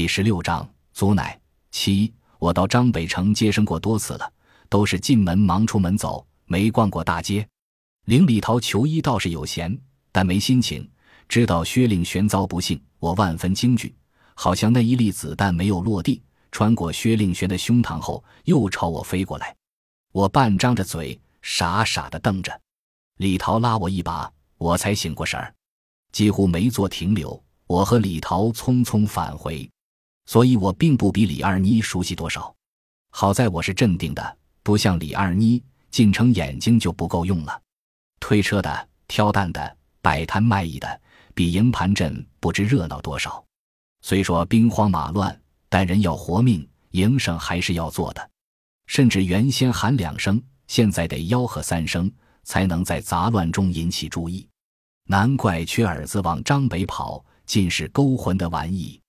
第十六章，祖奶七。我到张北城接生过多次了，都是进门忙出门走，没逛过大街。林礼桃求医倒是有闲，但没心情。知道薛令玄遭不幸，我万分惊惧，好像那一粒子弹没有落地，穿过薛令玄的胸膛后又朝我飞过来。我半张着嘴，傻傻的瞪着。李桃拉我一把，我才醒过神儿，几乎没做停留。我和李桃匆匆返回。所以我并不比李二妮熟悉多少，好在我是镇定的，不像李二妮进城眼睛就不够用了。推车的、挑担的、摆摊卖艺的，比营盘镇不知热闹多少。虽说兵荒马乱，但人要活命，营生还是要做的。甚至原先喊两声，现在得吆喝三声，才能在杂乱中引起注意。难怪缺耳子往张北跑，尽是勾魂的玩意。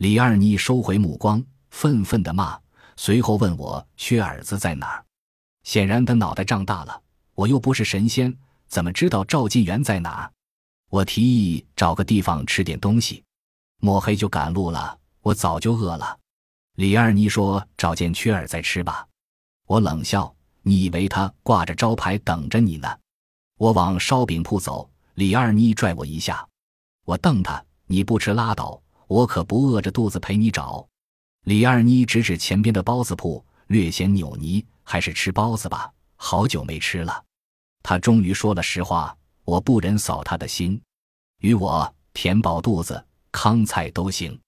李二妮收回目光，愤愤地骂，随后问我：“缺耳子在哪儿？”显然他脑袋胀大了。我又不是神仙，怎么知道赵晋元在哪儿？我提议找个地方吃点东西，抹黑就赶路了。我早就饿了。李二妮说：“找件缺耳再吃吧。”我冷笑：“你以为他挂着招牌等着你呢？”我往烧饼铺走，李二妮拽我一下，我瞪他：“你不吃拉倒。”我可不饿着肚子陪你找，李二妮指指前边的包子铺，略显扭捏，还是吃包子吧，好久没吃了。他终于说了实话，我不忍扫他的心，与我填饱肚子，糠菜都行。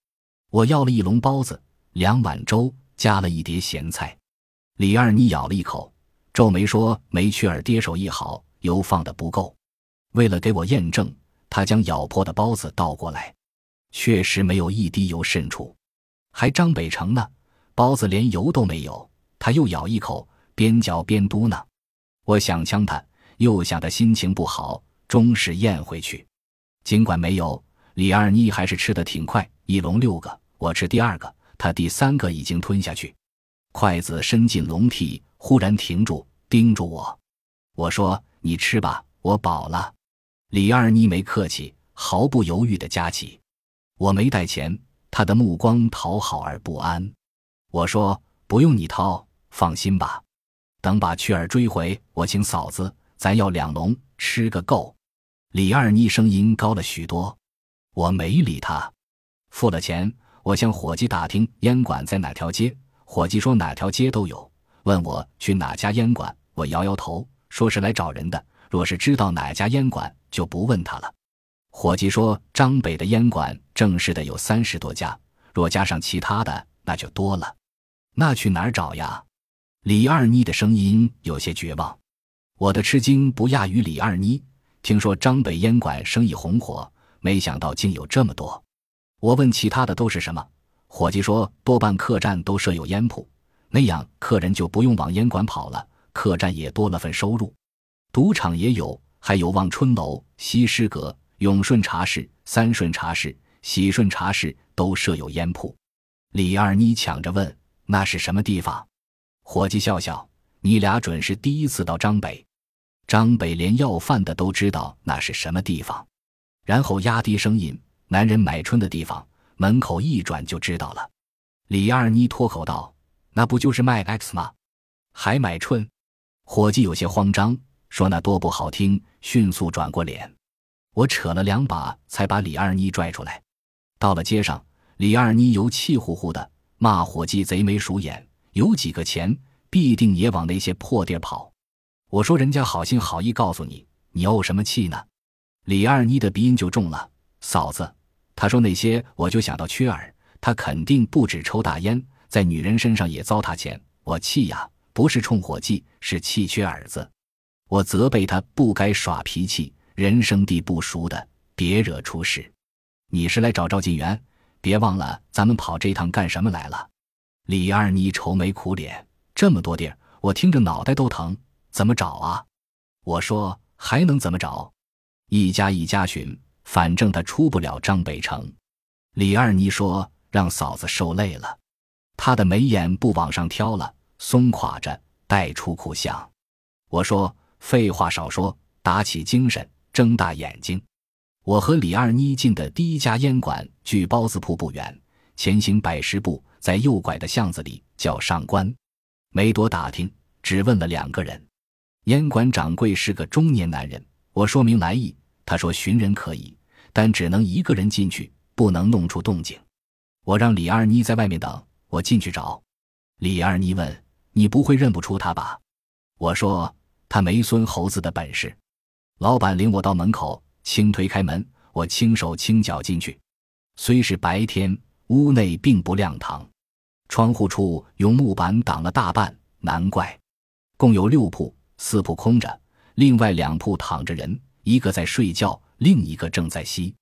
我要了一笼包子，两碗粥，加了一碟咸菜。李二妮咬了一口，皱眉说：“梅雀儿爹手艺好，油放的不够。”为了给我验证，他将咬破的包子倒过来。确实没有一滴油渗出，还张北城呢，包子连油都没有。他又咬一口，边嚼边嘟囔：“我想呛他，又想他心情不好，终是咽回去。尽管没有，李二妮还是吃的挺快，一笼六个，我吃第二个，他第三个已经吞下去。筷子伸进笼屉，忽然停住，盯住我。我说：“你吃吧，我饱了。”李二妮没客气，毫不犹豫地夹起。我没带钱，他的目光讨好而不安。我说：“不用你掏，放心吧。等把雀儿追回，我请嫂子，咱要两笼，吃个够。”李二妮声音高了许多。我没理他，付了钱，我向伙计打听烟馆在哪条街。伙计说哪条街都有，问我去哪家烟馆。我摇摇头，说是来找人的。若是知道哪家烟馆，就不问他了。伙计说：“张北的烟馆正式的有三十多家，若加上其他的，那就多了。那去哪儿找呀？”李二妮的声音有些绝望。我的吃惊不亚于李二妮。听说张北烟馆生意红火，没想到竟有这么多。我问其他的都是什么，伙计说多半客栈都设有烟铺，那样客人就不用往烟馆跑了，客栈也多了份收入。赌场也有，还有望春楼、西施阁。永顺茶室、三顺茶室、喜顺茶室都设有烟铺。李二妮抢着问：“那是什么地方？”伙计笑笑：“你俩准是第一次到张北。张北连要饭的都知道那是什么地方。”然后压低声音：“男人买春的地方，门口一转就知道了。”李二妮脱口道：“那不就是卖 X 吗？还买春？”伙计有些慌张，说：“那多不好听。”迅速转过脸。我扯了两把，才把李二妮拽出来。到了街上，李二妮又气呼呼的骂伙计贼眉鼠眼，有几个钱必定也往那些破地儿跑。我说：“人家好心好意告诉你，你怄什么气呢？”李二妮的鼻音就重了：“嫂子，他说那些，我就想到缺儿，他肯定不止抽大烟，在女人身上也糟蹋钱。我气呀，不是冲伙计，是气缺儿子。我责备他不该耍脾气。”人生地不熟的，别惹出事。你是来找赵晋元，别忘了咱们跑这趟干什么来了。李二妮愁眉苦脸，这么多地儿，我听着脑袋都疼，怎么找啊？我说还能怎么找？一家一家寻，反正他出不了张北城。李二妮说让嫂子受累了，她的眉眼不往上挑了，松垮着，带出苦相。我说废话少说，打起精神。睁大眼睛，我和李二妮进的第一家烟馆距包子铺不远，前行百十步，在右拐的巷子里叫上官。没多打听，只问了两个人。烟馆掌柜是个中年男人，我说明来意，他说寻人可以，但只能一个人进去，不能弄出动静。我让李二妮在外面等，我进去找。李二妮问：“你不会认不出他吧？”我说：“他没孙猴子的本事。”老板领我到门口，轻推开门，我轻手轻脚进去。虽是白天，屋内并不亮堂，窗户处用木板挡了大半，难怪。共有六铺，四铺空着，另外两铺躺着人，一个在睡觉，另一个正在吸。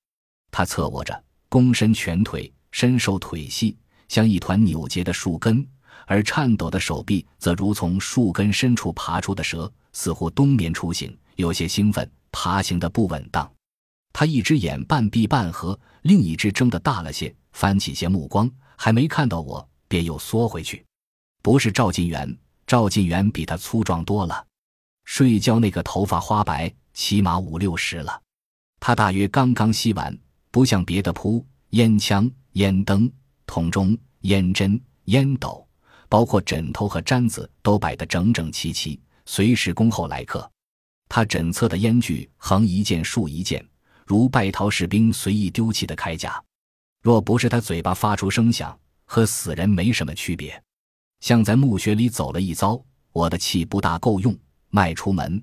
他侧卧着，躬身蜷腿。身瘦腿细，像一团扭结的树根，而颤抖的手臂则如从树根深处爬出的蛇，似乎冬眠初醒，有些兴奋，爬行的不稳当。他一只眼半闭半合，另一只睁得大了些，翻起些目光，还没看到我，便又缩回去。不是赵晋元，赵晋元比他粗壮多了。睡觉那个头发花白，起码五六十了。他大约刚刚吸完，不像别的铺烟枪。烟灯、桶中、烟针、烟斗，包括枕头和毡子，都摆得整整齐齐，随时恭候来客。他枕侧的烟具横一件竖一件，如败逃士兵随意丢弃的铠甲。若不是他嘴巴发出声响，和死人没什么区别，像在墓穴里走了一遭。我的气不大够用，迈出门，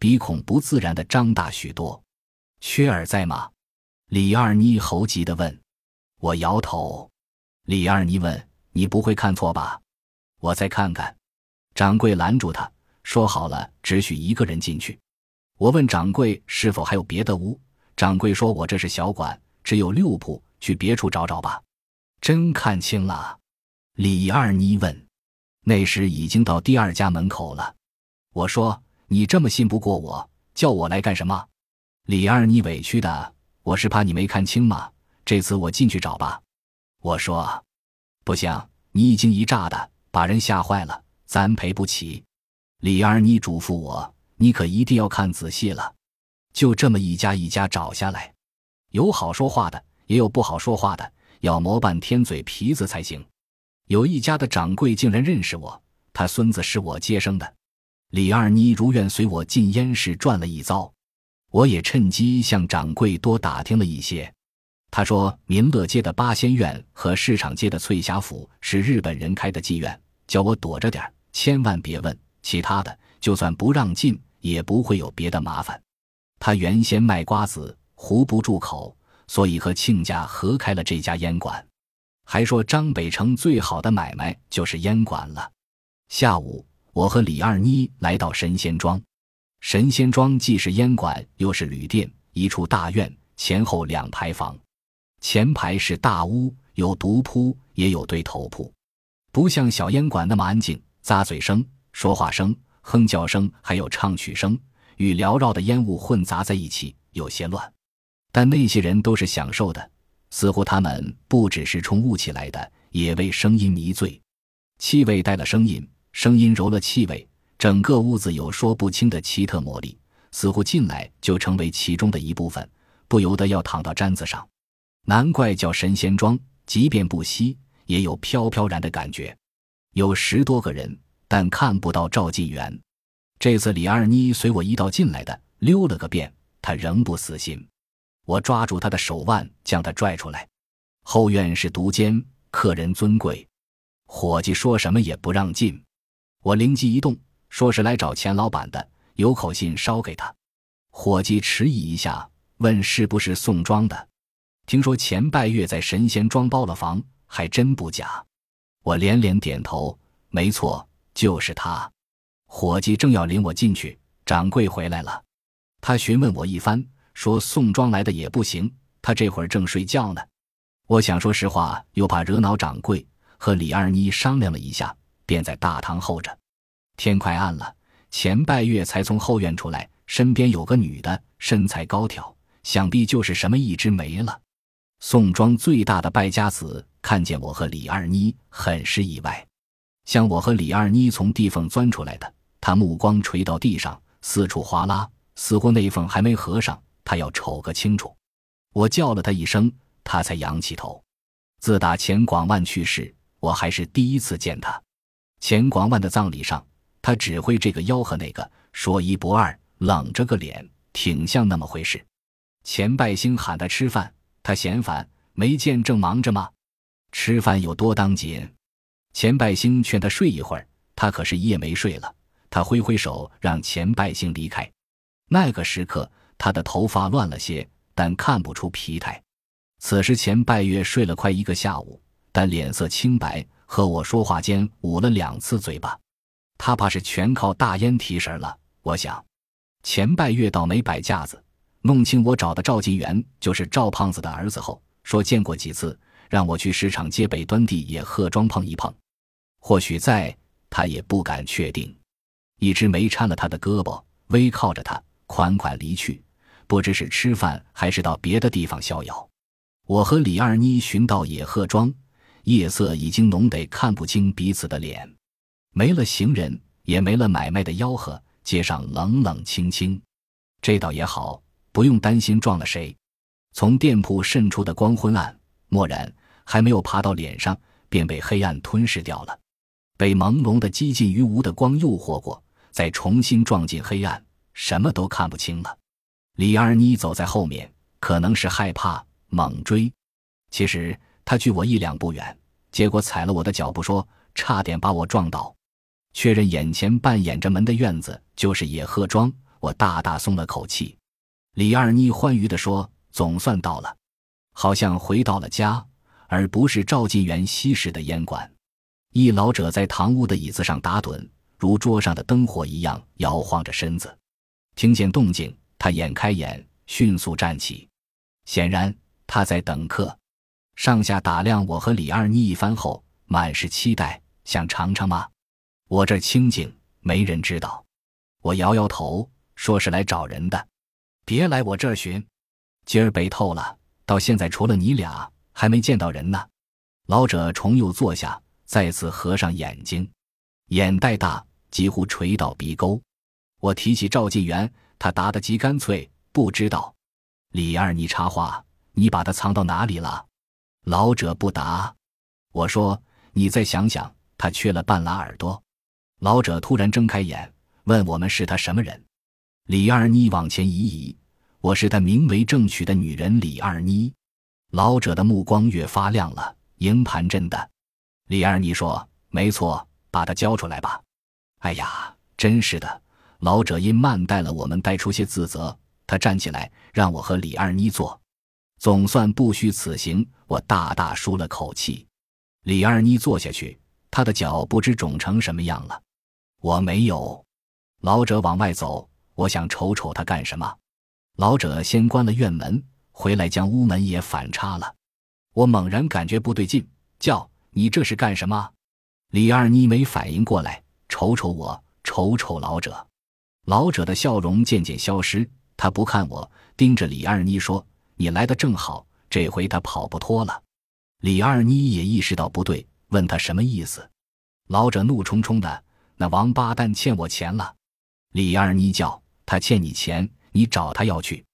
鼻孔不自然地张大许多。缺耳在吗？李二妮猴急地问。我摇头，李二妮问：“你不会看错吧？”我再看看。掌柜拦住他，说：“好了，只许一个人进去。”我问掌柜是否还有别的屋，掌柜说：“我这是小馆，只有六铺，去别处找找吧。”真看清了。李二妮问：“那时已经到第二家门口了。”我说：“你这么信不过我，叫我来干什么？”李二妮委屈的：“我是怕你没看清嘛。”这次我进去找吧，我说，不行，你一惊一乍的，把人吓坏了，咱赔不起。李二妮嘱咐我，你可一定要看仔细了，就这么一家一家找下来，有好说话的，也有不好说话的，要磨半天嘴皮子才行。有一家的掌柜竟然认识我，他孙子是我接生的。李二妮如愿随我进烟市转了一遭，我也趁机向掌柜多打听了一些。他说：“民乐街的八仙院和市场街的翠霞府是日本人开的妓院，叫我躲着点千万别问其他的。就算不让进，也不会有别的麻烦。他原先卖瓜子糊不住口，所以和亲家合开了这家烟馆。还说张北城最好的买卖就是烟馆了。”下午，我和李二妮来到神仙庄。神仙庄既是烟馆，又是旅店，一处大院，前后两排房。前排是大屋，有独铺，也有对头铺，不像小烟馆那么安静。咂嘴声、说话声、哼叫声，还有唱曲声，与缭绕的烟雾混杂在一起，有些乱。但那些人都是享受的，似乎他们不只是冲雾起来的，也为声音迷醉。气味带了声音，声音揉了气味，整个屋子有说不清的奇特魔力，似乎进来就成为其中的一部分，不由得要躺到毡子上。难怪叫神仙庄，即便不吸，也有飘飘然的感觉。有十多个人，但看不到赵晋元。这次李二妮随我一道进来的，溜了个遍，他仍不死心。我抓住他的手腕，将他拽出来。后院是独间，客人尊贵，伙计说什么也不让进。我灵机一动，说是来找钱老板的，有口信捎给他。伙计迟疑一下，问是不是宋庄的。听说钱拜月在神仙庄包了房，还真不假。我连连点头，没错，就是他。伙计正要领我进去，掌柜回来了。他询问我一番，说宋庄来的也不行，他这会儿正睡觉呢。我想说实话，又怕惹恼掌柜，和李二妮商量了一下，便在大堂候着。天快暗了，前拜月才从后院出来，身边有个女的，身材高挑，想必就是什么一枝梅了。宋庄最大的败家子看见我和李二妮，很是意外。像我和李二妮从地缝钻出来的，他目光垂到地上，四处划拉，似乎那缝还没合上，他要瞅个清楚。我叫了他一声，他才仰起头。自打钱广万去世，我还是第一次见他。钱广万的葬礼上，他只会这个吆喝那个，说一不二，冷着个脸，挺像那么回事。钱拜星喊他吃饭，他嫌烦，没见正忙着吗？吃饭有多当紧？钱拜星劝他睡一会儿，他可是一夜没睡了。他挥挥手让钱拜星离开。那个时刻，他的头发乱了些，但看不出疲态。此时钱拜月睡了快一个下午，但脸色清白，和我说话间捂了两次嘴巴。他怕是全靠大烟提神了。我想，钱拜月倒没摆架子，弄清我找的赵进元就是赵胖子的儿子后，说见过几次，让我去市场街北端地野鹤庄碰一碰。或许在，他也不敢确定。一只没搀了他的胳膊，微靠着他，款款离去。不知是吃饭还是到别的地方逍遥。我和李二妮寻到野鹤庄，夜色已经浓得看不清彼此的脸，没了行人，也没了买卖的吆喝，街上冷冷清清。这倒也好，不用担心撞了谁。从店铺渗出的光昏暗，蓦然还没有爬到脸上，便被黑暗吞噬掉了。被朦胧的几近于无的光诱惑过，再重新撞进黑暗，什么都看不清了。李二妮走在后面，可能是害怕，猛追。其实他距我一两步远，结果踩了我的脚步，说差点把我撞倒。确认眼前半掩着门的院子就是野鹤庄，我大大松了口气。李二妮欢愉地说：“总算到了，好像回到了家，而不是赵晋元西式的烟馆。”一老者在堂屋的椅子上打盹，如桌上的灯火一样摇晃着身子。听见动静，他眼开眼，迅速站起。显然他在等客。上下打量我和李二妮一番后，满是期待，想尝尝吗？我这清静，没人知道。我摇摇头，说是来找人的，别来我这儿寻。今儿北透了，到现在除了你俩，还没见到人呢。老者重又坐下。再次合上眼睛，眼袋大，几乎垂到鼻沟。我提起赵晋元，他答得极干脆，不知道。李二，你插话，你把他藏到哪里了？老者不答。我说，你再想想，他缺了半拉耳朵。老者突然睁开眼，问我们是他什么人。李二妮往前移移，我是他名为正娶的女人李二妮。老者的目光越发亮了，营盘真的。李二妮说：“没错，把他交出来吧。”哎呀，真是的！老者因慢待了我们，带出些自责。他站起来，让我和李二妮坐。总算不虚此行，我大大舒了口气。李二妮坐下去，他的脚不知肿成什么样了。我没有。老者往外走，我想瞅瞅他干什么。老者先关了院门，回来将屋门也反插了。我猛然感觉不对劲，叫。你这是干什么？李二妮没反应过来，瞅瞅我，瞅瞅老者。老者的笑容渐渐消失，他不看我，盯着李二妮说：“你来的正好，这回他跑不脱了。”李二妮也意识到不对，问他什么意思。老者怒冲冲的：“那王八蛋欠我钱了！”李二妮叫：“他欠你钱，你找他要去。”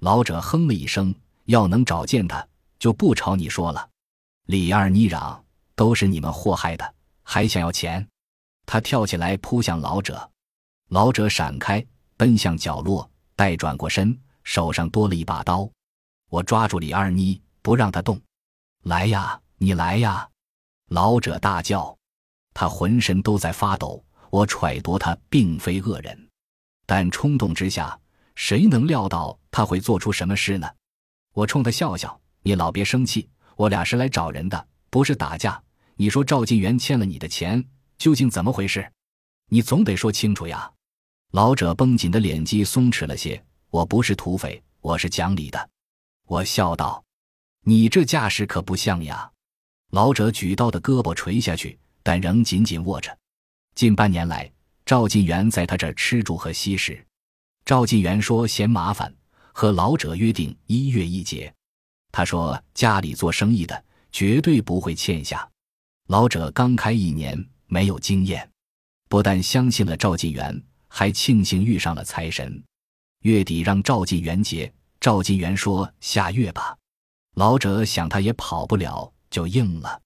老者哼了一声：“要能找见他，就不朝你说了。”李二妮嚷。都是你们祸害的，还想要钱？他跳起来扑向老者，老者闪开，奔向角落，待转过身，手上多了一把刀。我抓住李二妮，不让他动。来呀，你来呀！老者大叫，他浑身都在发抖。我揣度他并非恶人，但冲动之下，谁能料到他会做出什么事呢？我冲他笑笑：“你老别生气，我俩是来找人的，不是打架。”你说赵晋元欠了你的钱，究竟怎么回事？你总得说清楚呀！老者绷紧的脸肌松弛了些。我不是土匪，我是讲理的。我笑道：“你这架势可不像呀！”老者举刀的胳膊垂下去，但仍紧紧握着。近半年来，赵晋元在他这儿吃住和吸食。赵晋元说嫌麻烦，和老者约定一月一结。他说家里做生意的绝对不会欠下。老者刚开一年，没有经验，不但相信了赵晋元，还庆幸遇上了财神。月底让赵晋元结，赵晋元说下月吧。老者想他也跑不了，就应了。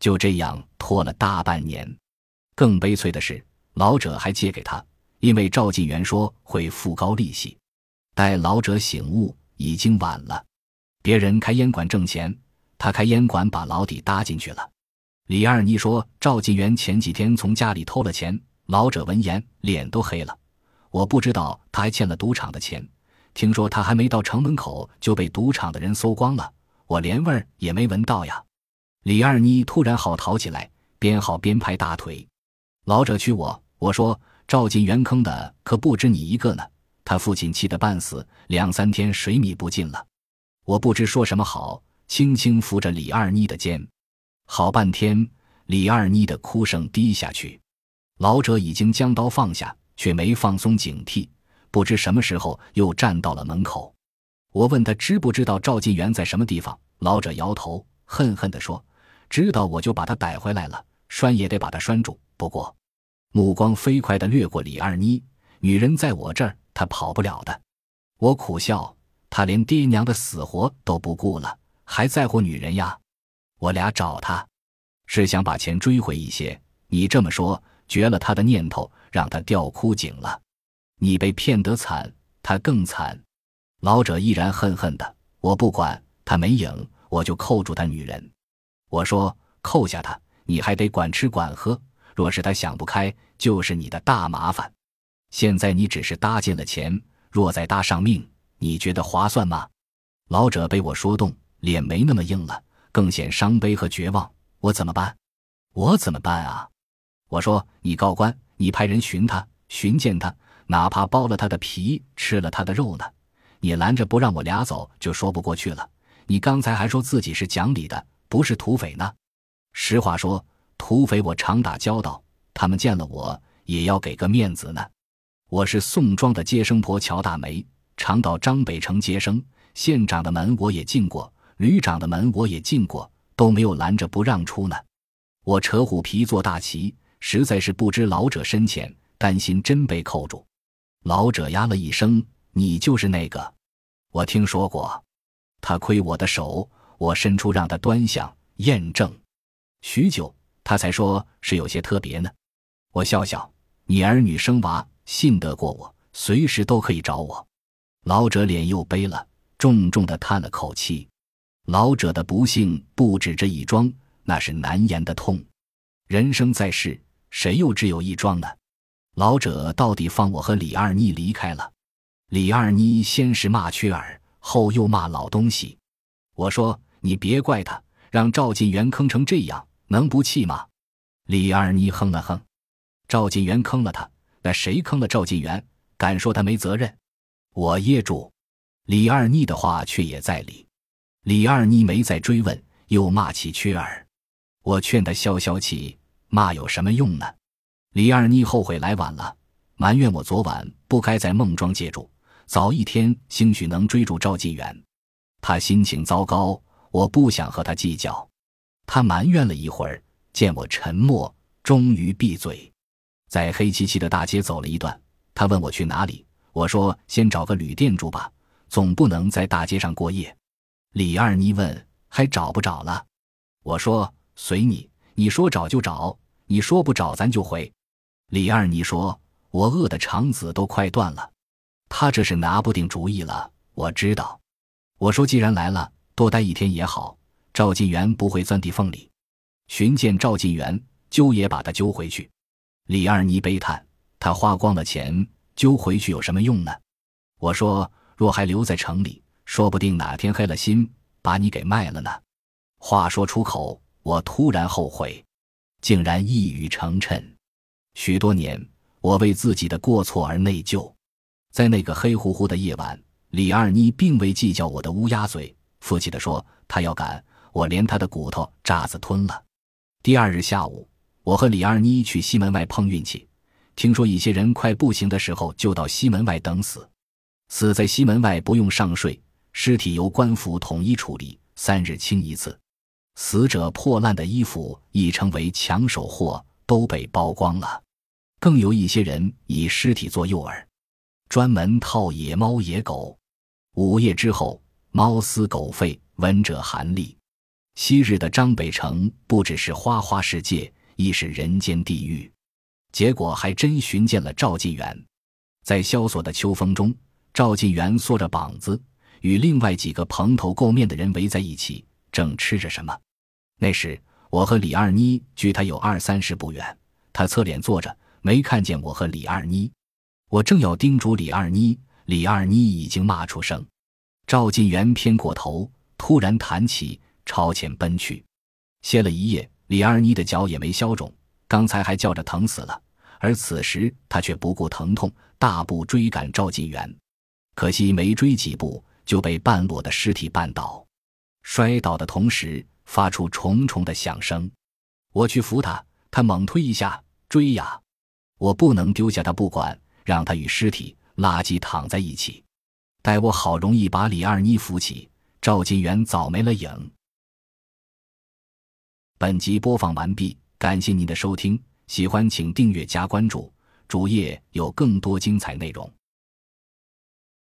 就这样拖了大半年。更悲催的是，老者还借给他，因为赵晋元说会付高利息。待老者醒悟，已经晚了。别人开烟馆挣钱，他开烟馆把老底搭进去了。李二妮说，赵晋元前几天从家里偷了钱。老者闻言脸都黑了。我不知道他还欠了赌场的钱，听说他还没到城门口就被赌场的人搜光了，我连味儿也没闻到呀。李二妮突然好淘起来，边好边拍大腿。老者屈我，我说赵晋元坑的可不止你一个呢。他父亲气得半死，两三天水米不进了。我不知说什么好，轻轻扶着李二妮的肩。好半天，李二妮的哭声低下去。老者已经将刀放下，却没放松警惕，不知什么时候又站到了门口。我问他知不知道赵晋元在什么地方，老者摇头，恨恨地说：“知道我就把他逮回来了，拴也得把他拴住。”不过，目光飞快地掠过李二妮，女人在我这儿。他跑不了的，我苦笑。他连爹娘的死活都不顾了，还在乎女人呀？我俩找他，是想把钱追回一些。你这么说，绝了他的念头，让他掉枯井了。你被骗得惨，他更惨。老者依然恨恨的。我不管，他没影，我就扣住他女人。我说扣下他，你还得管吃管喝。若是他想不开，就是你的大麻烦。现在你只是搭进了钱，若再搭上命，你觉得划算吗？老者被我说动，脸没那么硬了，更显伤悲和绝望。我怎么办？我怎么办啊？我说你告官，你派人寻他，寻见他，哪怕剥了他的皮，吃了他的肉呢？你拦着不让我俩走，就说不过去了。你刚才还说自己是讲理的，不是土匪呢。实话说，土匪我常打交道，他们见了我也要给个面子呢。我是宋庄的接生婆乔大梅，常到张北城接生。县长的门我也进过，旅长的门我也进过，都没有拦着不让出呢。我扯虎皮做大旗，实在是不知老者深浅，担心真被扣住。老者呀了一声：“你就是那个，我听说过。”他亏我的手，我伸出让他端详验证。许久，他才说是有些特别呢。我笑笑：“你儿女生娃。”信得过我，随时都可以找我。老者脸又悲了，重重的叹了口气。老者的不幸不止这一桩，那是难言的痛。人生在世，谁又只有一桩呢？老者到底放我和李二妮离开了。李二妮先是骂缺儿，后又骂老东西。我说：“你别怪他，让赵晋元坑成这样，能不气吗？”李二妮哼了哼：“赵晋元坑了他。”那谁坑了赵晋元？敢说他没责任？我噎住。李二妮的话却也在理。李二妮没再追问，又骂起缺儿。我劝他消消气，骂有什么用呢？李二妮后悔来晚了，埋怨我昨晚不该在孟庄借住，早一天兴许能追住赵晋元。他心情糟糕，我不想和他计较。他埋怨了一会儿，见我沉默，终于闭嘴。在黑漆漆的大街走了一段，他问我去哪里。我说：“先找个旅店住吧，总不能在大街上过夜。”李二妮问：“还找不找了？”我说：“随你，你说找就找，你说不找咱就回。”李二妮说：“我饿的肠子都快断了。”他这是拿不定主意了。我知道。我说：“既然来了，多待一天也好。赵晋元不会钻地缝里。寻见赵晋元，揪也把他揪回去。”李二妮悲叹：“他花光了钱，揪回去有什么用呢？”我说：“若还留在城里，说不定哪天黑了心，把你给卖了呢。”话说出口，我突然后悔，竟然一语成谶。许多年，我为自己的过错而内疚。在那个黑乎乎的夜晚，李二妮并未计较我的乌鸦嘴，负气地说：“他要赶，我连他的骨头渣子吞了。”第二日下午。我和李二妮去西门外碰运气，听说一些人快不行的时候就到西门外等死，死在西门外不用上税，尸体由官府统一处理，三日清一次。死者破烂的衣服已成为抢手货，都被剥光了。更有一些人以尸体做诱饵，专门套野猫野狗。午夜之后，猫嘶狗吠，闻者寒栗。昔日的张北城不只是花花世界，亦是人间地狱。结果还真寻见了赵晋元，在萧索的秋风中，赵晋元缩着膀子，与另外几个蓬头垢面的人围在一起，正吃着什么。那时我和李二妮距他有二三十步远，他侧脸坐着，没看见我和李二妮。我正要叮嘱李二妮，李二妮已经骂出声。赵晋元偏过头，突然弹起，朝前奔去。歇了一夜，李二妮的脚也没消肿。刚才还叫着疼死了，而此时他却不顾疼痛，大步追赶赵晋元。可惜没追几步，就被半裸的尸体绊倒，摔倒的同时发出重重的响声。我去扶他，他猛推一下，追呀！我不能丢下他不管，让他与尸体垃圾躺在一起。待我好容易把李二妮扶起，赵金元早没了影。本集播放完毕。感谢您的收听，喜欢请订阅加关注，主页有更多精彩内容。